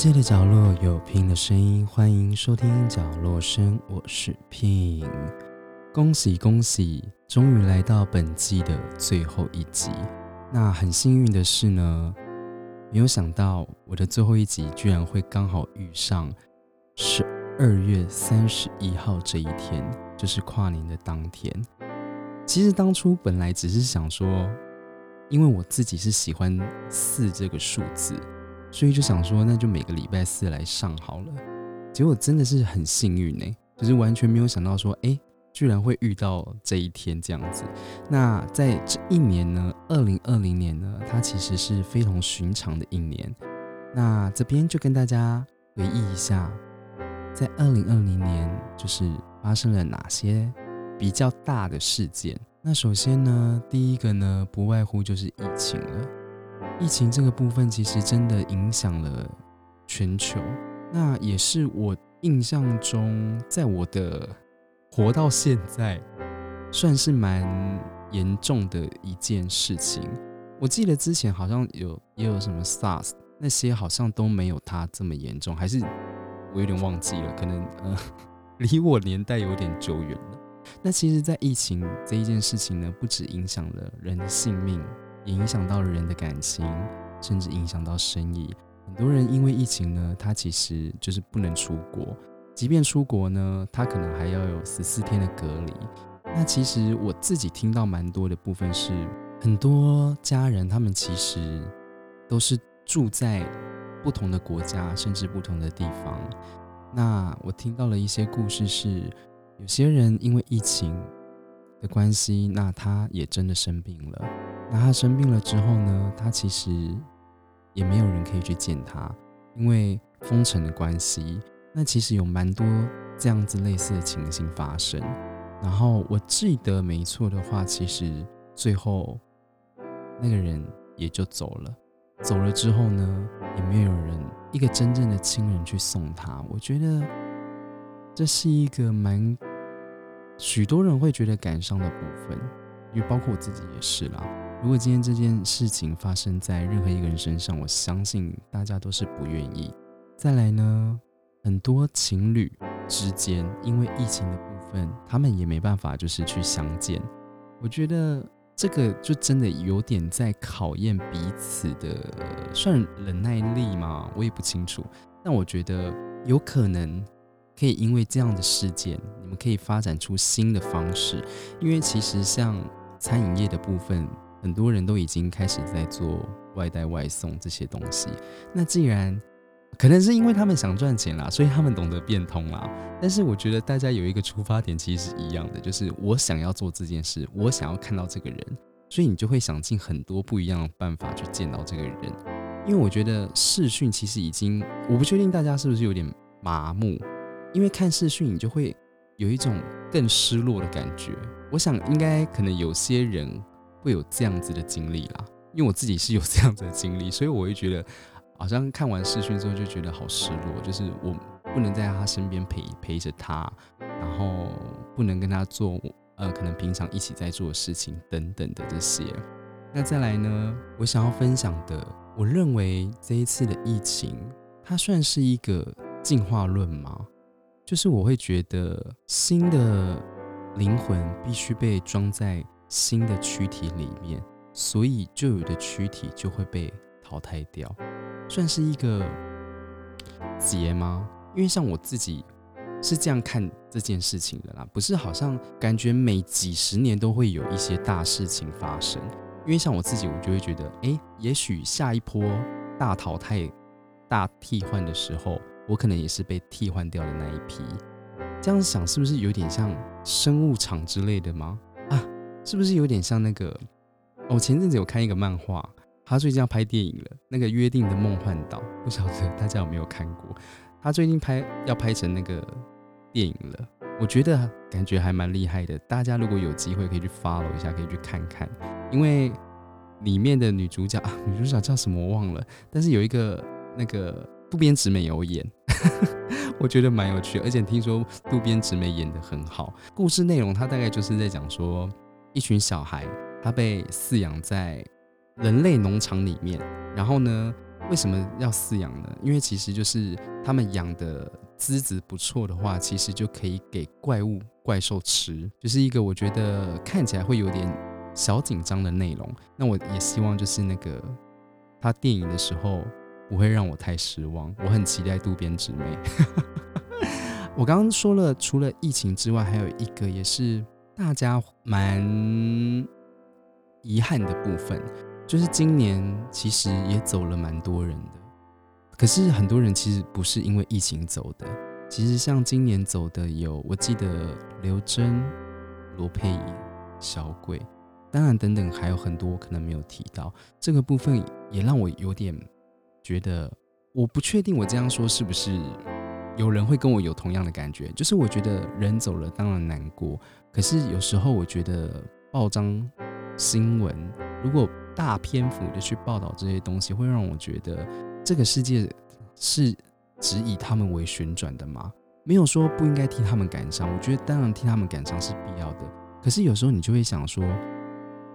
世界的角落有 Pin 的声音，欢迎收听角落声，我是 Pin。恭喜恭喜，终于来到本季的最后一集。那很幸运的是呢，没有想到我的最后一集居然会刚好遇上十二月三十一号这一天，就是跨年的当天。其实当初本来只是想说，因为我自己是喜欢四这个数字。所以就想说，那就每个礼拜四来上好了。结果真的是很幸运呢，就是完全没有想到说，哎，居然会遇到这一天这样子。那在这一年呢，二零二零年呢，它其实是非同寻常的一年。那这边就跟大家回忆一下，在二零二零年就是发生了哪些比较大的事件。那首先呢，第一个呢，不外乎就是疫情了。疫情这个部分其实真的影响了全球，那也是我印象中，在我的活到现在，算是蛮严重的一件事情。我记得之前好像有也有什么 SARS 那些，好像都没有它这么严重，还是我有点忘记了，可能呃 离我年代有点久远了。那其实，在疫情这一件事情呢，不止影响了人的性命。也影响到了人的感情，甚至影响到生意。很多人因为疫情呢，他其实就是不能出国，即便出国呢，他可能还要有十四天的隔离。那其实我自己听到蛮多的部分是，很多家人他们其实都是住在不同的国家，甚至不同的地方。那我听到了一些故事是，有些人因为疫情的关系，那他也真的生病了。那他生病了之后呢？他其实也没有人可以去见他，因为封城的关系。那其实有蛮多这样子类似的情形发生。然后我记得没错的话，其实最后那个人也就走了。走了之后呢，也没有人一个真正的亲人去送他。我觉得这是一个蛮许多人会觉得感伤的部分，因为包括我自己也是啦。如果今天这件事情发生在任何一个人身上，我相信大家都是不愿意。再来呢，很多情侣之间因为疫情的部分，他们也没办法就是去相见。我觉得这个就真的有点在考验彼此的，算忍耐力吗？我也不清楚。但我觉得有可能可以因为这样的事件，你们可以发展出新的方式。因为其实像餐饮业的部分。很多人都已经开始在做外带外送这些东西。那既然可能是因为他们想赚钱啦，所以他们懂得变通啦。但是我觉得大家有一个出发点其实是一样的，就是我想要做这件事，我想要看到这个人，所以你就会想尽很多不一样的办法去见到这个人。因为我觉得视讯其实已经，我不确定大家是不是有点麻木，因为看视讯你就会有一种更失落的感觉。我想应该可能有些人。会有这样子的经历啦，因为我自己是有这样子的经历，所以我会觉得好像看完视讯之后就觉得好失落，就是我不能在他身边陪陪着他，然后不能跟他做呃可能平常一起在做的事情等等的这些。那再来呢，我想要分享的，我认为这一次的疫情，它算是一个进化论吗？就是我会觉得新的灵魂必须被装在。新的躯体里面，所以旧有的躯体就会被淘汰掉，算是一个劫吗？因为像我自己是这样看这件事情的啦，不是好像感觉每几十年都会有一些大事情发生。因为像我自己，我就会觉得，哎，也许下一波大淘汰、大替换的时候，我可能也是被替换掉的那一批。这样想是不是有点像生物场之类的吗？是不是有点像那个？我前阵子有看一个漫画，他最近要拍电影了。那个《约定的梦幻岛》，不晓得大家有没有看过？他最近拍要拍成那个电影了，我觉得感觉还蛮厉害的。大家如果有机会可以去 follow 一下，可以去看看。因为里面的女主角啊，女主角叫什么我忘了，但是有一个那个渡边直美有演，我觉得蛮有趣。而且听说渡边直美演的很好。故事内容，他大概就是在讲说。一群小孩，他被饲养在人类农场里面。然后呢，为什么要饲养呢？因为其实就是他们养的资质不错的话，其实就可以给怪物怪兽吃，就是一个我觉得看起来会有点小紧张的内容。那我也希望就是那个他电影的时候不会让我太失望，我很期待渡边直美。我刚刚说了，除了疫情之外，还有一个也是大家蛮遗憾的部分。就是今年其实也走了蛮多人的，可是很多人其实不是因为疫情走的。其实像今年走的有，我记得刘真、罗佩、小鬼，当然等等还有很多可能没有提到。这个部分也让我有点觉得，我不确定我这样说是不是有人会跟我有同样的感觉。就是我觉得人走了当然难过，可是有时候我觉得报章新闻如果大篇幅的去报道这些东西，会让我觉得这个世界是只以他们为旋转的吗？没有说不应该替他们感伤，我觉得当然替他们感伤是必要的。可是有时候你就会想说，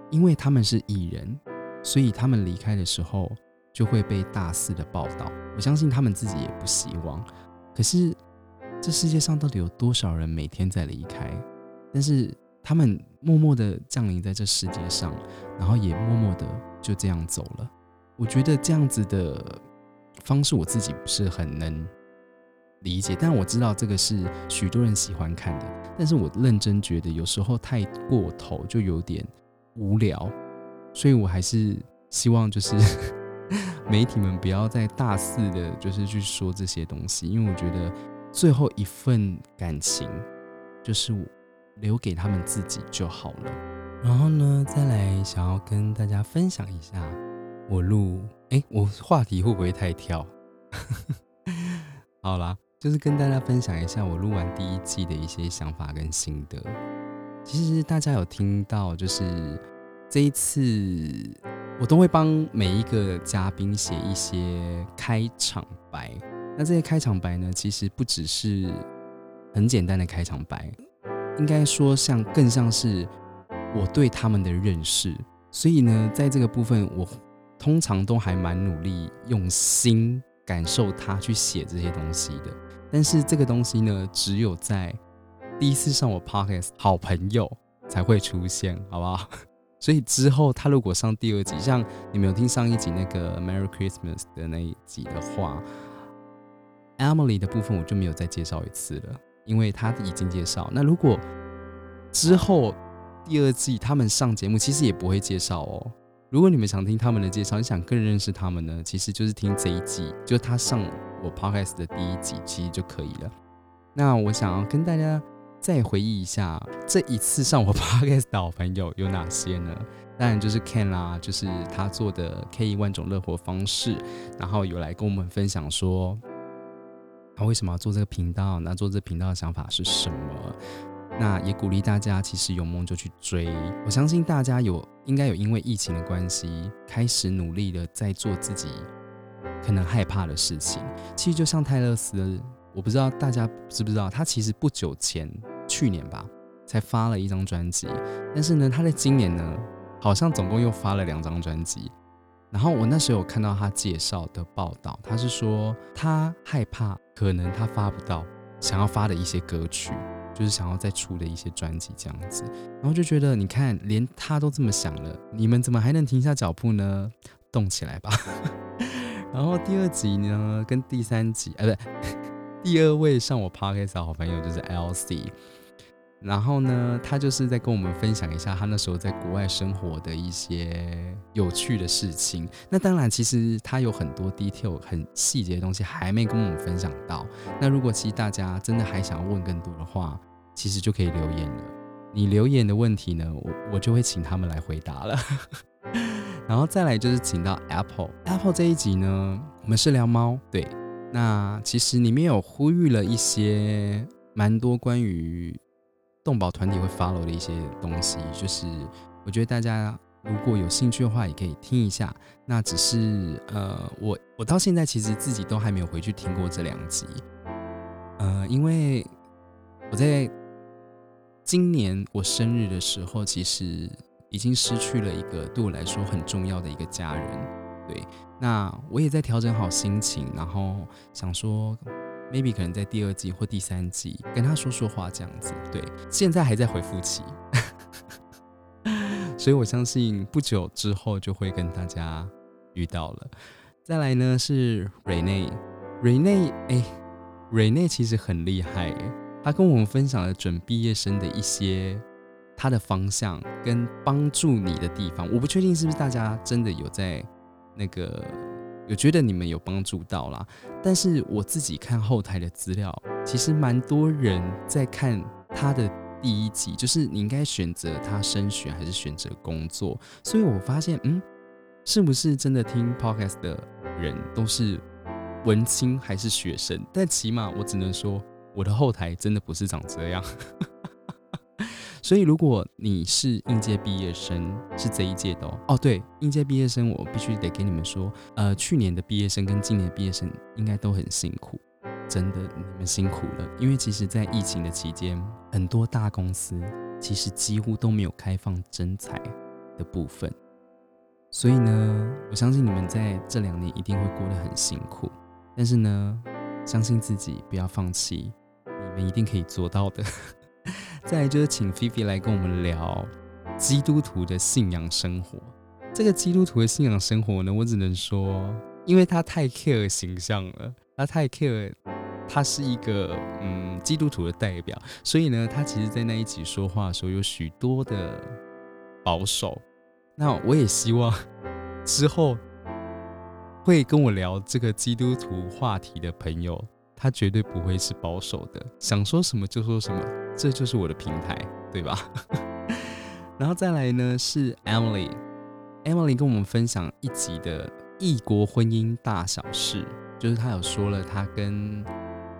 因为他们是艺人，所以他们离开的时候就会被大肆的报道。我相信他们自己也不希望。可是这世界上到底有多少人每天在离开？但是。他们默默的降临在这世界上，然后也默默的就这样走了。我觉得这样子的方式，我自己不是很能理解，但我知道这个是许多人喜欢看的。但是我认真觉得，有时候太过头就有点无聊，所以我还是希望就是 媒体们不要再大肆的，就是去说这些东西，因为我觉得最后一份感情就是我。留给他们自己就好了。然后呢，再来想要跟大家分享一下，我录哎，我话题会不会太跳？好啦，就是跟大家分享一下我录完第一季的一些想法跟心得。其实大家有听到，就是这一次我都会帮每一个嘉宾写一些开场白。那这些开场白呢，其实不只是很简单的开场白。应该说，像更像是我对他们的认识，所以呢，在这个部分，我通常都还蛮努力用心感受他去写这些东西的。但是这个东西呢，只有在第一次上我 podcast 好朋友才会出现，好不好？所以之后他如果上第二集，像你们有听上一集那个 Merry Christmas 的那一集的话，Emily 的部分我就没有再介绍一次了。因为他已经介绍，那如果之后第二季他们上节目，其实也不会介绍哦。如果你们想听他们的介绍，你想更认识他们呢，其实就是听这一季，就他上我 podcast 的第一集，其实就可以了。那我想要跟大家再回忆一下，这一次上我 podcast 的好朋友有哪些呢？当然就是 Ken 啦，就是他做的 K 一万种乐活方式，然后有来跟我们分享说。他为什么要做这个频道？那做这频道的想法是什么？那也鼓励大家，其实有梦就去追。我相信大家有应该有因为疫情的关系，开始努力的在做自己可能害怕的事情。其实就像泰勒斯，我不知道大家知不知道，他其实不久前，去年吧，才发了一张专辑。但是呢，他在今年呢，好像总共又发了两张专辑。然后我那时候有看到他介绍的报道，他是说他害怕可能他发不到想要发的一些歌曲，就是想要再出的一些专辑这样子。然后就觉得你看，连他都这么想了，你们怎么还能停下脚步呢？动起来吧！然后第二集呢，跟第三集，哎，不对，第二位上我 podcast 的好朋友就是 L C。然后呢，他就是在跟我们分享一下他那时候在国外生活的一些有趣的事情。那当然，其实他有很多 detail 很细节的东西还没跟我们分享到。那如果其实大家真的还想要问更多的话，其实就可以留言了。你留言的问题呢，我我就会请他们来回答了。然后再来就是请到 Apple Apple 这一集呢，我们是聊猫，对。那其实里面有呼吁了一些蛮多关于。动保团体会 follow 的一些东西，就是我觉得大家如果有兴趣的话，也可以听一下。那只是呃，我我到现在其实自己都还没有回去听过这两集，呃，因为我在今年我生日的时候，其实已经失去了一个对我来说很重要的一个家人。对，那我也在调整好心情，然后想说，maybe 可能在第二季或第三季跟他说说话这样子。对，现在还在回复期，所以我相信不久之后就会跟大家遇到了。再来呢是瑞内，瑞内，哎，瑞内其实很厉害，他跟我们分享了准毕业生的一些。他的方向跟帮助你的地方，我不确定是不是大家真的有在那个有觉得你们有帮助到啦。但是我自己看后台的资料，其实蛮多人在看他的第一集，就是你应该选择他升学还是选择工作。所以我发现，嗯，是不是真的听 podcast 的人都是文青还是学生？但起码我只能说，我的后台真的不是长这样。所以，如果你是应届毕业生，是这一届的哦。哦，对，应届毕业生，我必须得给你们说，呃，去年的毕业生跟今年的毕业生应该都很辛苦，真的，你们辛苦了。因为其实，在疫情的期间，很多大公司其实几乎都没有开放征才的部分。所以呢，我相信你们在这两年一定会过得很辛苦。但是呢，相信自己，不要放弃，你们一定可以做到的。再来就是请菲菲来跟我们聊基督徒的信仰生活。这个基督徒的信仰生活呢，我只能说，因为他太 care 形象了，他太 care，他是一个嗯基督徒的代表，所以呢，他其实在那一集说话的时候有许多的保守。那我也希望之后会跟我聊这个基督徒话题的朋友。他绝对不会是保守的，想说什么就说什么，这就是我的平台，对吧？然后再来呢是 Emily，Emily 跟我们分享一集的异国婚姻大小事，就是她有说了她跟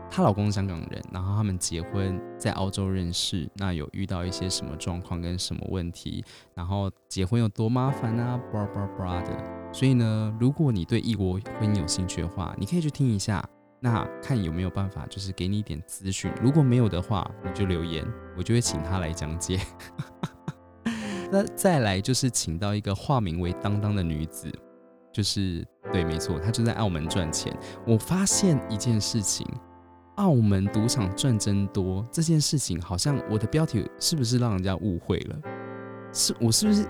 她老公香港人，然后他们结婚在澳洲认识，那有遇到一些什么状况跟什么问题，然后结婚有多麻烦啊，bra bra bra 的。所以呢，如果你对异国婚姻有兴趣的话，你可以去听一下。那看有没有办法，就是给你一点资讯。如果没有的话，你就留言，我就会请他来讲解。那再来就是请到一个化名为当当的女子，就是对，没错，她就在澳门赚钱。我发现一件事情，澳门赌场赚真多这件事情，好像我的标题是不是让人家误会了？是我是不是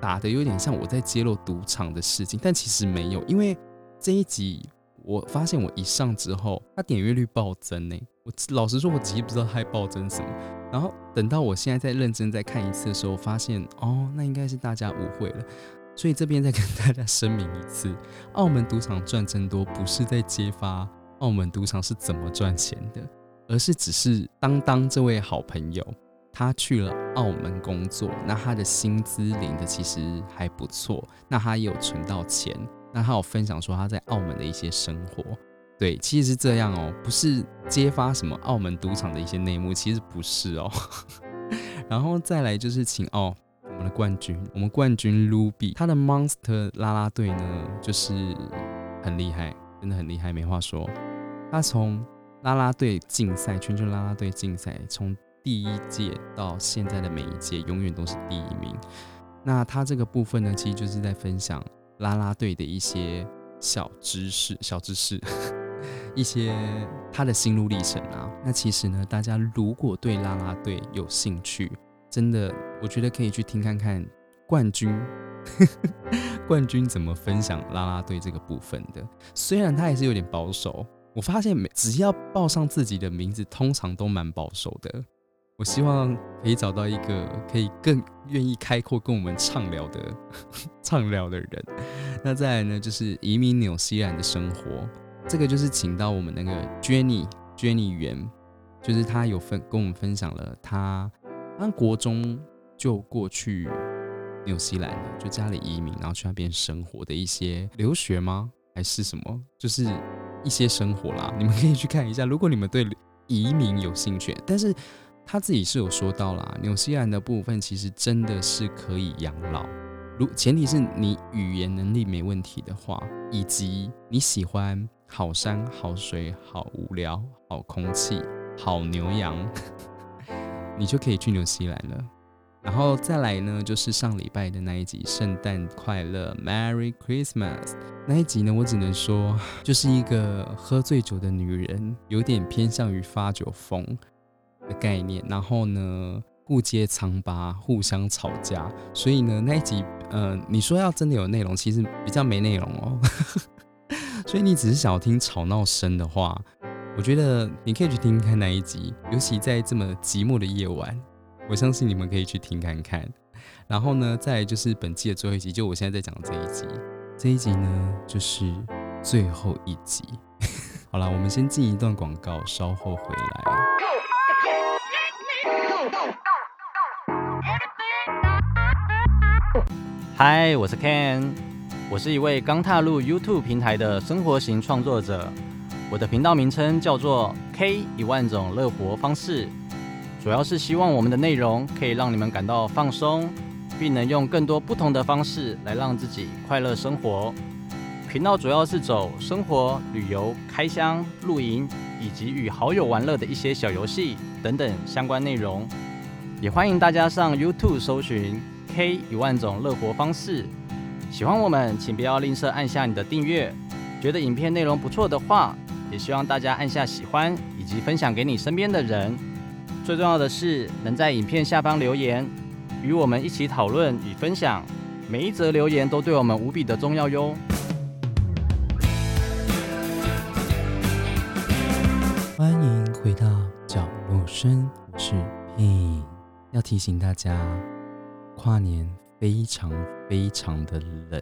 打的有点像我在揭露赌场的事情？但其实没有，因为这一集。我发现我一上之后，它点阅率暴增呢。我老实说，我其实不知道它暴增什么。然后等到我现在再认真再看一次的时候，发现哦，那应该是大家误会了。所以这边再跟大家声明一次：澳门赌场赚真多，不是在揭发澳门赌场是怎么赚钱的，而是只是当当这位好朋友，他去了澳门工作，那他的薪资领的其实还不错，那他也有存到钱。那他有分享说他在澳门的一些生活，对，其实是这样哦，不是揭发什么澳门赌场的一些内幕，其实不是哦。然后再来就是请哦，我们的冠军，我们冠军 Ruby，他的 Monster 啦啦队呢，就是很厉害，真的很厉害，没话说。他从啦啦队竞赛，全球啦啦队竞赛，从第一届到现在的每一届，永远都是第一名。那他这个部分呢，其实就是在分享。啦啦队的一些小知识、小知识，一些他的心路历程啊。那其实呢，大家如果对啦啦队有兴趣，真的，我觉得可以去听看看冠军，冠军怎么分享啦啦队这个部分的。虽然他还是有点保守，我发现每只要报上自己的名字，通常都蛮保守的。我希望可以找到一个可以更愿意开阔跟我们畅聊的 畅聊的人。那再来呢，就是移民纽西兰的生活。这个就是请到我们那个 Jenny Jenny 袁，就是他有分跟我们分享了他，他国中就过去纽西兰了，就家里移民，然后去那边生活的一些留学吗？还是什么？就是一些生活啦。你们可以去看一下，如果你们对移民有兴趣，但是。他自己是有说到啦，纽西兰的部分其实真的是可以养老，如前提是你语言能力没问题的话，以及你喜欢好山好水好无聊好空气好牛羊，你就可以去纽西兰了。然后再来呢，就是上礼拜的那一集《圣诞快乐 Merry Christmas》那一集呢，我只能说 就是一个喝醉酒的女人，有点偏向于发酒疯的概念。然后呢，互揭疮疤，互相吵架。所以呢，那一集，呃，你说要真的有内容，其实比较没内容哦。所以你只是想要听吵闹声的话，我觉得你可以去听看那一集，尤其在这么寂寞的夜晚。我相信你们可以去听看看，然后呢，再就是本季的最后一集，就我现在在讲的这一集。这一集呢，就是最后一集。好了，我们先进一段广告，稍后回来。嗨，我是 Ken，我是一位刚踏入 YouTube 平台的生活型创作者。我的频道名称叫做 K 一万种乐活方式。主要是希望我们的内容可以让你们感到放松，并能用更多不同的方式来让自己快乐生活。频道主要是走生活、旅游、开箱、露营以及与好友玩乐的一些小游戏等等相关内容。也欢迎大家上 YouTube 搜寻 K 一万种乐活方式。喜欢我们，请不要吝啬按下你的订阅。觉得影片内容不错的话，也希望大家按下喜欢以及分享给你身边的人。最重要的是，能在影片下方留言，与我们一起讨论与分享。每一则留言都对我们无比的重要哟。欢迎回到角落声，我是 P。要提醒大家，跨年非常非常的冷，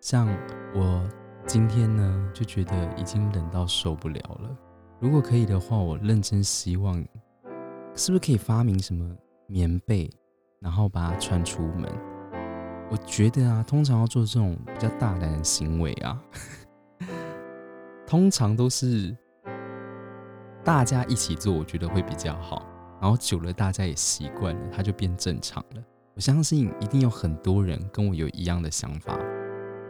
像我今天呢，就觉得已经冷到受不了了。如果可以的话，我认真希望。是不是可以发明什么棉被，然后把它穿出门？我觉得啊，通常要做这种比较大胆的行为啊，通常都是大家一起做，我觉得会比较好。然后久了，大家也习惯了，它就变正常了。我相信一定有很多人跟我有一样的想法。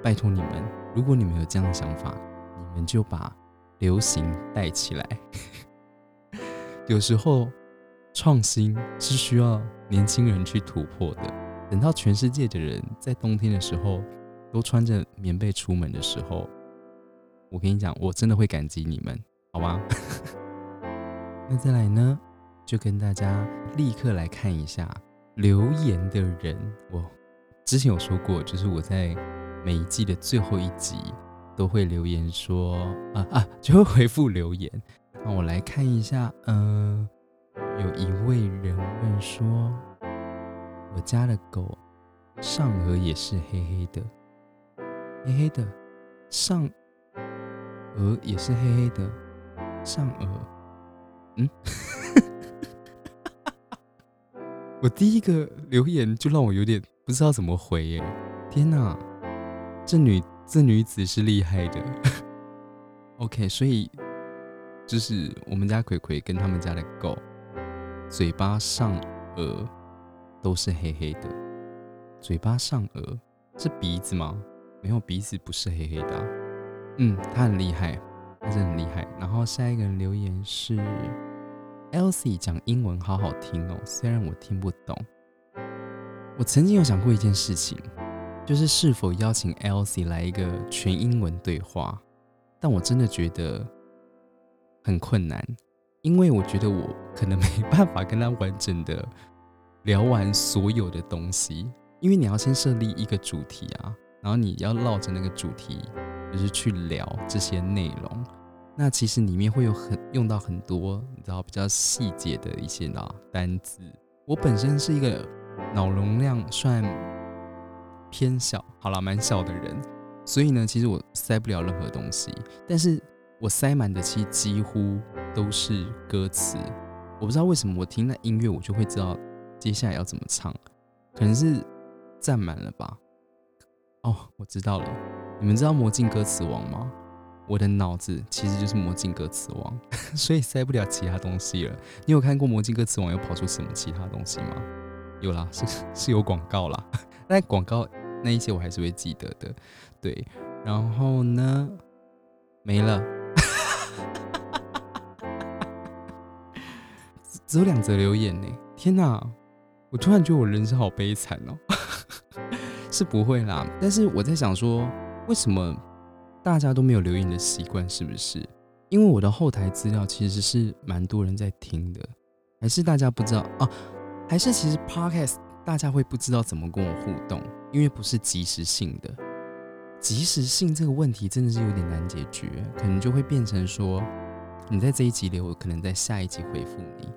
拜托你们，如果你们有这样的想法，你们就把流行带起来。有时候。创新是需要年轻人去突破的。等到全世界的人在冬天的时候都穿着棉被出门的时候，我跟你讲，我真的会感激你们，好吗？那再来呢，就跟大家立刻来看一下留言的人。我之前有说过，就是我在每一季的最后一集都会留言说啊 啊，就会回复留言。那我来看一下，嗯。有一位人问说：“我家的狗上颚也是黑黑的，黑黑的，上额也是黑黑的，上额，嗯，我第一个留言就让我有点不知道怎么回耶！天哪，这女这女子是厉害的。OK，所以就是我们家葵葵跟他们家的狗。”嘴巴上颚都是黑黑的，嘴巴上颚是鼻子吗？没有鼻子不是黑黑的。嗯，他很厉害，他真的很厉害。然后下一个留言是 Elsie 讲英文好好听哦，虽然我听不懂。我曾经有想过一件事情，就是是否邀请 Elsie 来一个全英文对话，但我真的觉得很困难。因为我觉得我可能没办法跟他完整的聊完所有的东西，因为你要先设立一个主题啊，然后你要绕着那个主题就是去聊这些内容。那其实里面会有很用到很多你知道比较细节的一些啊单字。我本身是一个脑容量算偏小，好了，蛮小的人，所以呢，其实我塞不了任何东西，但是我塞满的其实几乎。都是歌词，我不知道为什么我听那音乐，我就会知道接下来要怎么唱，可能是占满了吧。哦，我知道了，你们知道魔镜歌词王吗？我的脑子其实就是魔镜歌词王，所以塞不了其他东西了。你有看过魔镜歌词王又跑出什么其他东西吗？有啦，是 是有广告啦，但广告那一些我还是会记得的。对，然后呢，没了。只有两则留言呢！天哪，我突然觉得我人生好悲惨哦，是不会啦。但是我在想说，为什么大家都没有留言的习惯？是不是因为我的后台资料其实是蛮多人在听的，还是大家不知道啊？还是其实 podcast 大家会不知道怎么跟我互动？因为不是即时性的，即时性这个问题真的是有点难解决，可能就会变成说，你在这一集留，我可能在下一集回复你。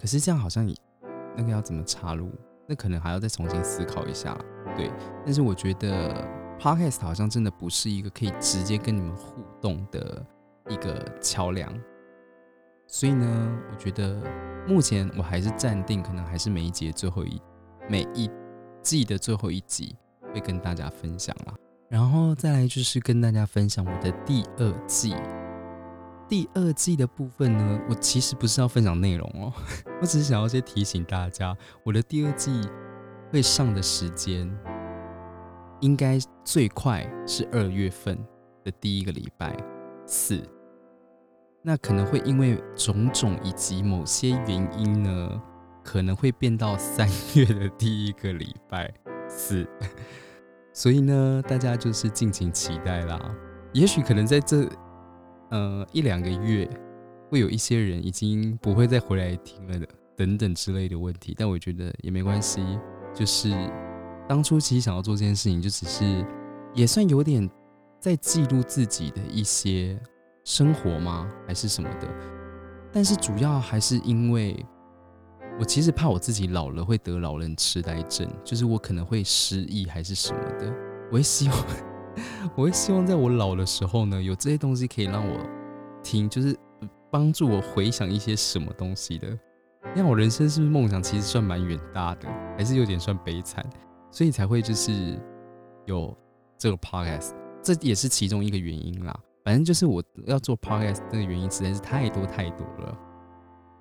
可是这样好像你。那个要怎么插入？那可能还要再重新思考一下，对。但是我觉得 podcast 好像真的不是一个可以直接跟你们互动的一个桥梁，所以呢，我觉得目前我还是暂定，可能还是每一集最后一每一季的最后一集会跟大家分享啦。然后再来就是跟大家分享我的第二季。第二季的部分呢，我其实不是要分享内容哦，我只是想要先提醒大家，我的第二季会上的时间应该最快是二月份的第一个礼拜四，那可能会因为种种以及某些原因呢，可能会变到三月的第一个礼拜四，所以呢，大家就是敬请期待啦，也许可能在这。呃，一两个月会有一些人已经不会再回来听了的，等等之类的问题。但我觉得也没关系，就是当初其实想要做这件事情，就只是也算有点在记录自己的一些生活吗，还是什么的。但是主要还是因为我其实怕我自己老了会得老人痴呆症，就是我可能会失忆还是什么的。我也希望。我会希望在我老的时候呢，有这些东西可以让我听，就是帮助我回想一些什么东西的。那我人生是不是梦想其实算蛮远大的，还是有点算悲惨，所以才会就是有这个 podcast，这也是其中一个原因啦。反正就是我要做 podcast 这个原因实在是太多太多了，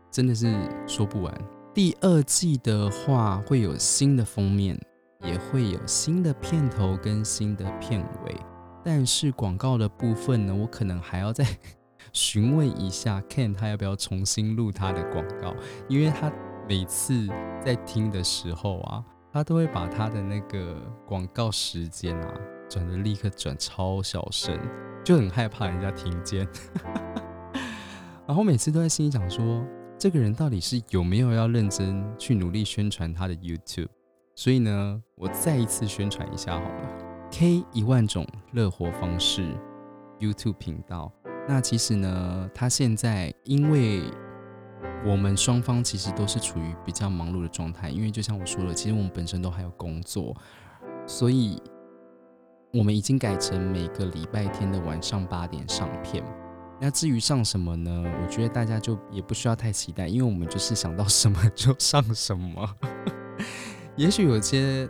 真的是说不完。第二季的话会有新的封面。也会有新的片头跟新的片尾，但是广告的部分呢，我可能还要再询问一下 Ken 他要不要重新录他的广告，因为他每次在听的时候啊，他都会把他的那个广告时间啊转的立刻转超小声，就很害怕人家听见，然后每次都在心里想说，这个人到底是有没有要认真去努力宣传他的 YouTube。所以呢，我再一次宣传一下好了，K 一万种乐活方式 YouTube 频道。那其实呢，他现在因为我们双方其实都是处于比较忙碌的状态，因为就像我说了，其实我们本身都还有工作，所以我们已经改成每个礼拜天的晚上八点上片。那至于上什么呢？我觉得大家就也不需要太期待，因为我们就是想到什么就上什么。也许有些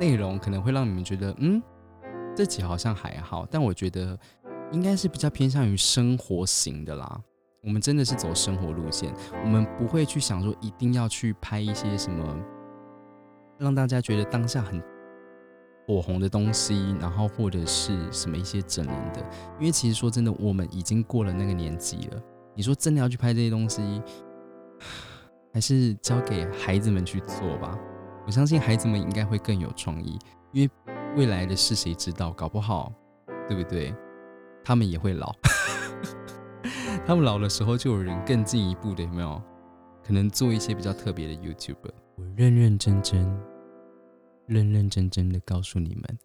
内容可能会让你们觉得，嗯，这集好像还好，但我觉得应该是比较偏向于生活型的啦。我们真的是走生活路线，我们不会去想说一定要去拍一些什么让大家觉得当下很火红的东西，然后或者是什么一些整人的。因为其实说真的，我们已经过了那个年纪了。你说真的要去拍这些东西，还是交给孩子们去做吧。我相信孩子们应该会更有创意，因为未来的事谁知道？搞不好，对不对？他们也会老，他们老的时候就有人更进一步的，有没有？可能做一些比较特别的 YouTube。我认认真真、认认真真的告诉你们，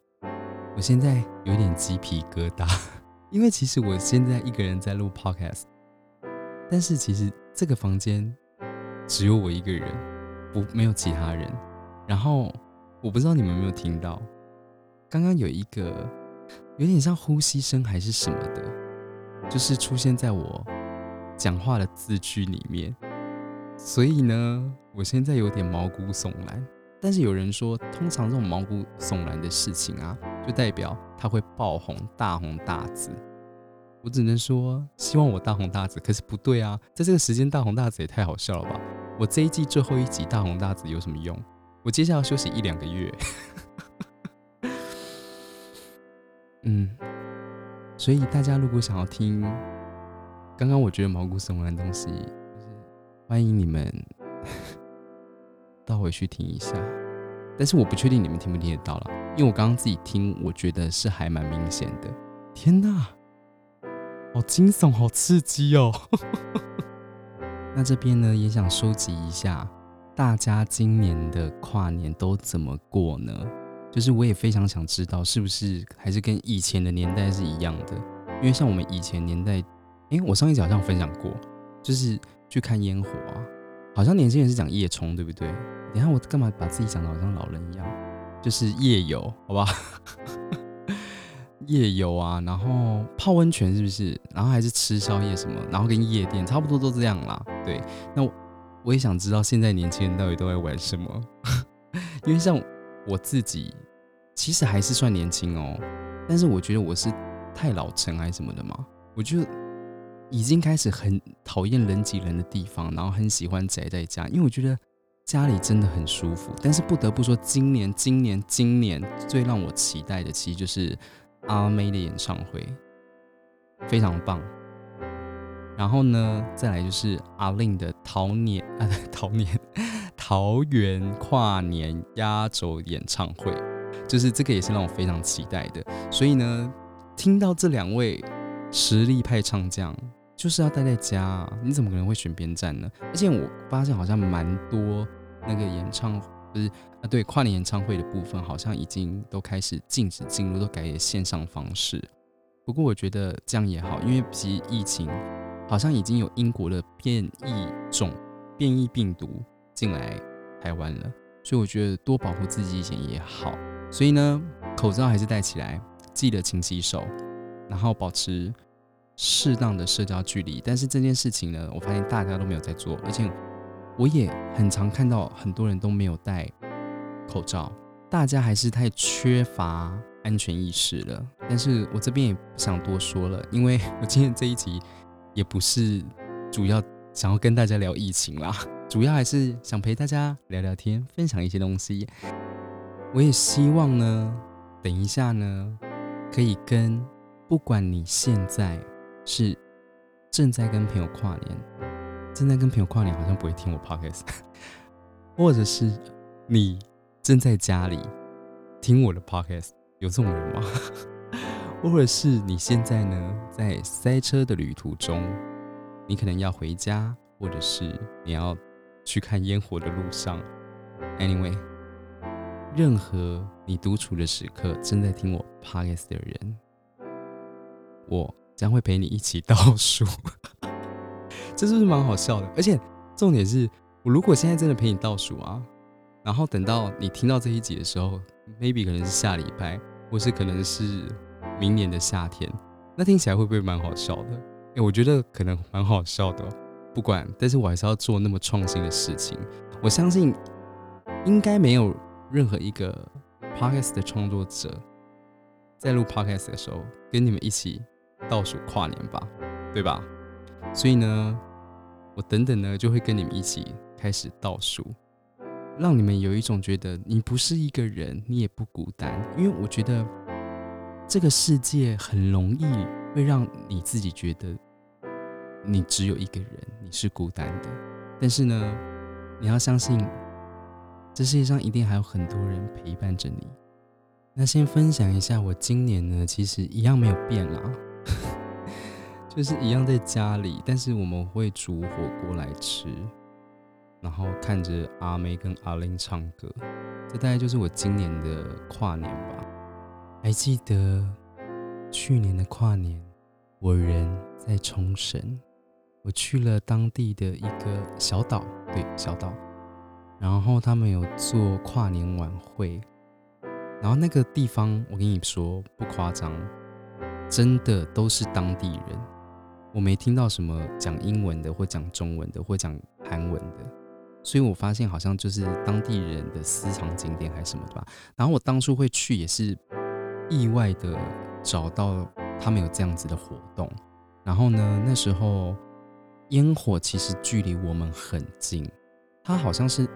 我现在有点鸡皮疙瘩，因为其实我现在一个人在录 Podcast，但是其实这个房间只有我一个人，不没有其他人。然后我不知道你们有没有听到，刚刚有一个有点像呼吸声还是什么的，就是出现在我讲话的字句里面。所以呢，我现在有点毛骨悚然。但是有人说，通常这种毛骨悚然的事情啊，就代表它会爆红、大红大紫。我只能说，希望我大红大紫。可是不对啊，在这个时间大红大紫也太好笑了吧？我这一季最后一集大红大紫有什么用？我接下来要休息一两个月，嗯，所以大家如果想要听刚刚我觉得毛骨悚然的东西，就是欢迎你们 倒回去听一下。但是我不确定你们听不听得到了，因为我刚刚自己听，我觉得是还蛮明显的。天哪，好惊悚，好刺激哦！那这边呢，也想收集一下大家今年的跨年都怎么过呢？就是我也非常想知道，是不是还是跟以前的年代是一样的？因为像我们以前年代，诶，我上一集好像分享过，就是去看烟火啊，好像年轻人是讲夜冲，对不对？等下我干嘛把自己讲的好像老人一样？就是夜游，好吧？夜游啊，然后泡温泉是不是？然后还是吃宵夜什么？然后跟夜店差不多都这样啦。对，那我我也想知道现在年轻人到底都在玩什么？因为像我自己其实还是算年轻哦，但是我觉得我是太老成还是什么的嘛？我就已经开始很讨厌人挤人的地方，然后很喜欢宅在家，因为我觉得。家里真的很舒服，但是不得不说，今年、今年、今年最让我期待的，其实就是阿妹的演唱会，非常棒。然后呢，再来就是阿令的桃年啊，桃年桃园跨年压轴演唱会，就是这个也是让我非常期待的。所以呢，听到这两位实力派唱将。就是要待在家，你怎么可能会选边站呢？而且我发现好像蛮多。那个演唱不是啊，对跨年演唱会的部分，好像已经都开始禁止进入，都改为线上方式。不过我觉得这样也好，因为其实疫情好像已经有英国的变异种变异病毒进来台湾了，所以我觉得多保护自己一点也好。所以呢，口罩还是戴起来，记得勤洗手，然后保持适当的社交距离。但是这件事情呢，我发现大家都没有在做，而且。我也很常看到很多人都没有戴口罩，大家还是太缺乏安全意识了。但是我这边也不想多说了，因为 我今天这一集也不是主要想要跟大家聊疫情啦，主要还是想陪大家聊聊天，分享一些东西。我也希望呢，等一下呢，可以跟不管你现在是正在跟朋友跨年。正在跟朋友跨年，好像不会听我 podcast，或者是你正在家里听我的 podcast，有这种人吗？或者是你现在呢在塞车的旅途中，你可能要回家，或者是你要去看烟火的路上，anyway，任何你独处的时刻，正在听我 podcast 的人，我将会陪你一起倒数。这是不是蛮好笑的？而且重点是我如果现在真的陪你倒数啊，然后等到你听到这一集的时候，maybe 可能是下礼拜，或是可能是明年的夏天，那听起来会不会蛮好笑的？哎，我觉得可能蛮好笑的。不管，但是我还是要做那么创新的事情。我相信应该没有任何一个 podcast 的创作者在录 podcast 的时候跟你们一起倒数跨年吧，对吧？所以呢。我等等呢，就会跟你们一起开始倒数，让你们有一种觉得你不是一个人，你也不孤单。因为我觉得这个世界很容易会让你自己觉得你只有一个人，你是孤单的。但是呢，你要相信，这世界上一定还有很多人陪伴着你。那先分享一下，我今年呢，其实一样没有变啦。就是一样在家里，但是我们会煮火锅来吃，然后看着阿妹跟阿玲唱歌，这大概就是我今年的跨年吧。还记得去年的跨年，我人在冲绳，我去了当地的一个小岛，对小岛，然后他们有做跨年晚会，然后那个地方我跟你说不夸张，真的都是当地人。我没听到什么讲英文的，或讲中文的，或讲韩文的，所以我发现好像就是当地人的私藏景点还是什么的吧。然后我当初会去也是意外的找到他们有这样子的活动。然后呢，那时候烟火其实距离我们很近，它好像是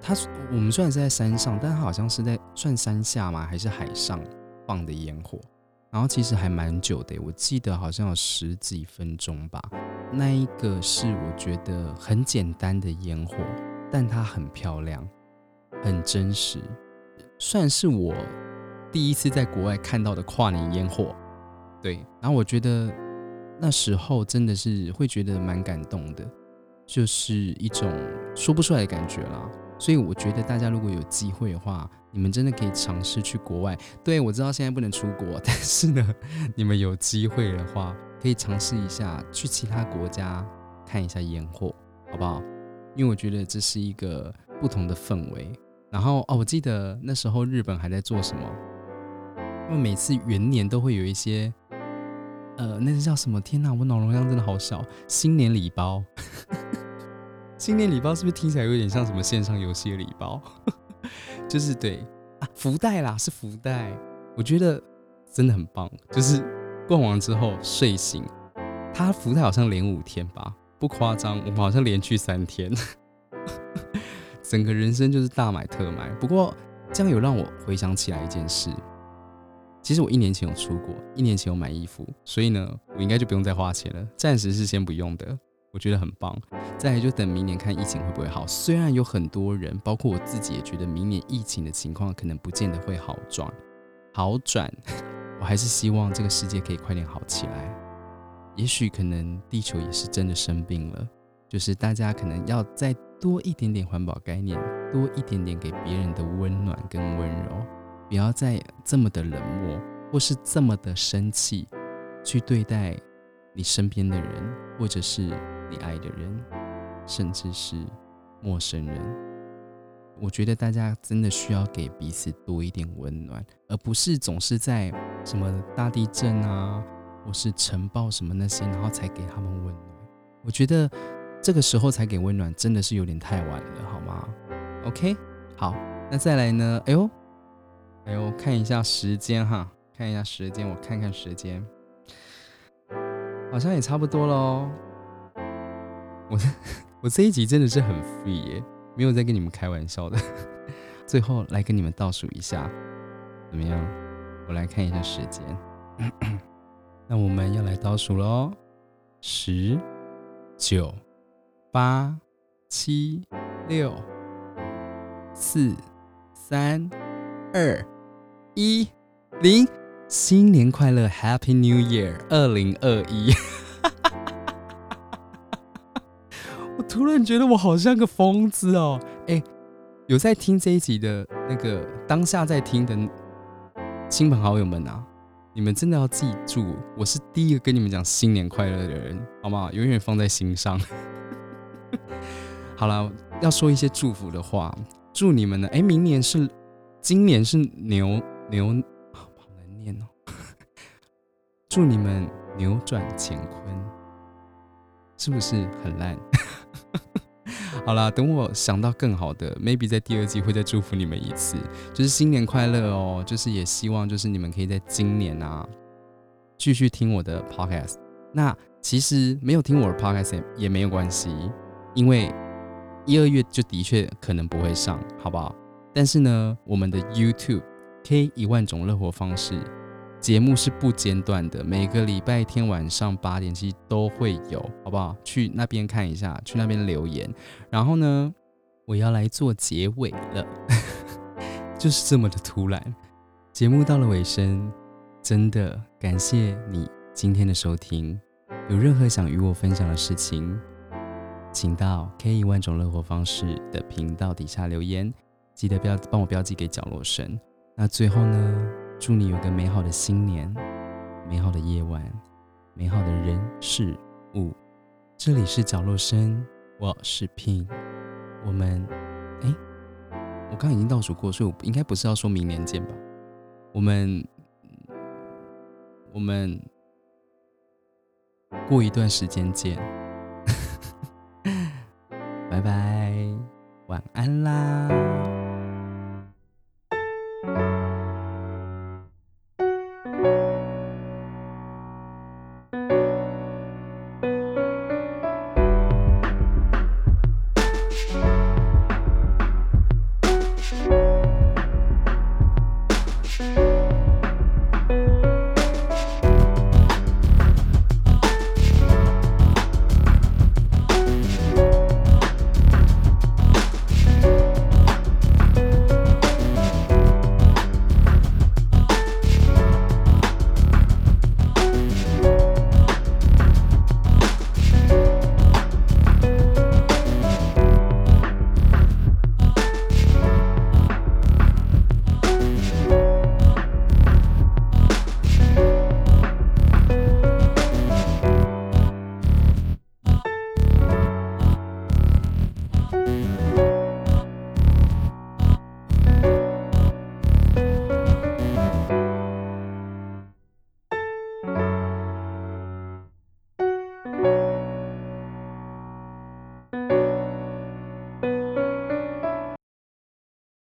它我们虽然是在山上，但它好像是在算山下吗？还是海上放的烟火？然后其实还蛮久的，我记得好像有十几分钟吧。那一个是我觉得很简单的烟火，但它很漂亮。很真实，算是我第一次在国外看到的跨年烟火。对，然后我觉得那时候真的是会觉得蛮感动的，就是一种说不出来的感觉啦。所以我觉得大家如果有机会的话，你们真的可以尝试去国外。对我知道现在不能出国，但是呢，你们有机会的话，可以尝试一下去其他国家看一下烟火，好不好？因为我觉得这是一个不同的氛围。然后哦，我记得那时候日本还在做什么？因为每次元年都会有一些，呃，那是叫什么？天哪，我脑容量真的好小。新年礼包，新年礼包是不是听起来有点像什么线上游戏的礼包？就是对啊，福袋啦，是福袋。我觉得真的很棒，就是逛完之后睡醒，他福袋好像连五天吧，不夸张，我们好像连续三天。整个人生就是大买特买，不过这样有让我回想起来一件事。其实我一年前有出国，一年前有买衣服，所以呢，我应该就不用再花钱了。暂时是先不用的，我觉得很棒。再来就等明年看疫情会不会好。虽然有很多人，包括我自己，也觉得明年疫情的情况可能不见得会好转，好转。我还是希望这个世界可以快点好起来。也许可能地球也是真的生病了，就是大家可能要再。多一点点环保概念，多一点点给别人的温暖跟温柔，不要再这么的冷漠，或是这么的生气去对待你身边的人，或者是你爱的人，甚至是陌生人。我觉得大家真的需要给彼此多一点温暖，而不是总是在什么大地震啊，或是尘暴什么那些，然后才给他们温暖。我觉得。这个时候才给温暖，真的是有点太晚了，好吗？OK，好，那再来呢？哎呦，哎呦，看一下时间哈，看一下时间，我看看时间，好像也差不多喽。我 我这一集真的是很 free 耶，没有在跟你们开玩笑的。最后来跟你们倒数一下，怎么样？我来看一下时间，那我们要来倒数喽，十九。八、七、六、四、三、二、一、零，新年快乐，Happy New Year，二零二一！我突然觉得我好像个疯子哦。哎，有在听这一集的那个当下在听的亲朋好友们啊，你们真的要记住，我是第一个跟你们讲新年快乐的人，好吗？永远放在心上。好了，要说一些祝福的话，祝你们呢。哎，明年是，今年是牛牛，好难念哦。祝你们扭转乾坤，是不是很烂？好啦，等我想到更好的，maybe 在第二季会再祝福你们一次，就是新年快乐哦。就是也希望就是你们可以在今年啊，继续听我的 podcast。那其实没有听我的 podcast 也没有关系。因为一二月就的确可能不会上，好不好？但是呢，我们的 YouTube K 一万种乐活方式节目是不间断的，每个礼拜天晚上八点其实都会有，好不好？去那边看一下，去那边留言。然后呢，我要来做结尾了，就是这么的突然。节目到了尾声，真的感谢你今天的收听。有任何想与我分享的事情？请到 K 一万种乐活方式的频道底下留言，记得标帮我标记给角落神。那最后呢，祝你有个美好的新年，美好的夜晚，美好的人事物。这里是角落生，我是 Pin。我们，哎，我刚刚已经倒数过，所以我应该不是要说明年见吧？我们，我们过一段时间见。拜拜，晚安啦。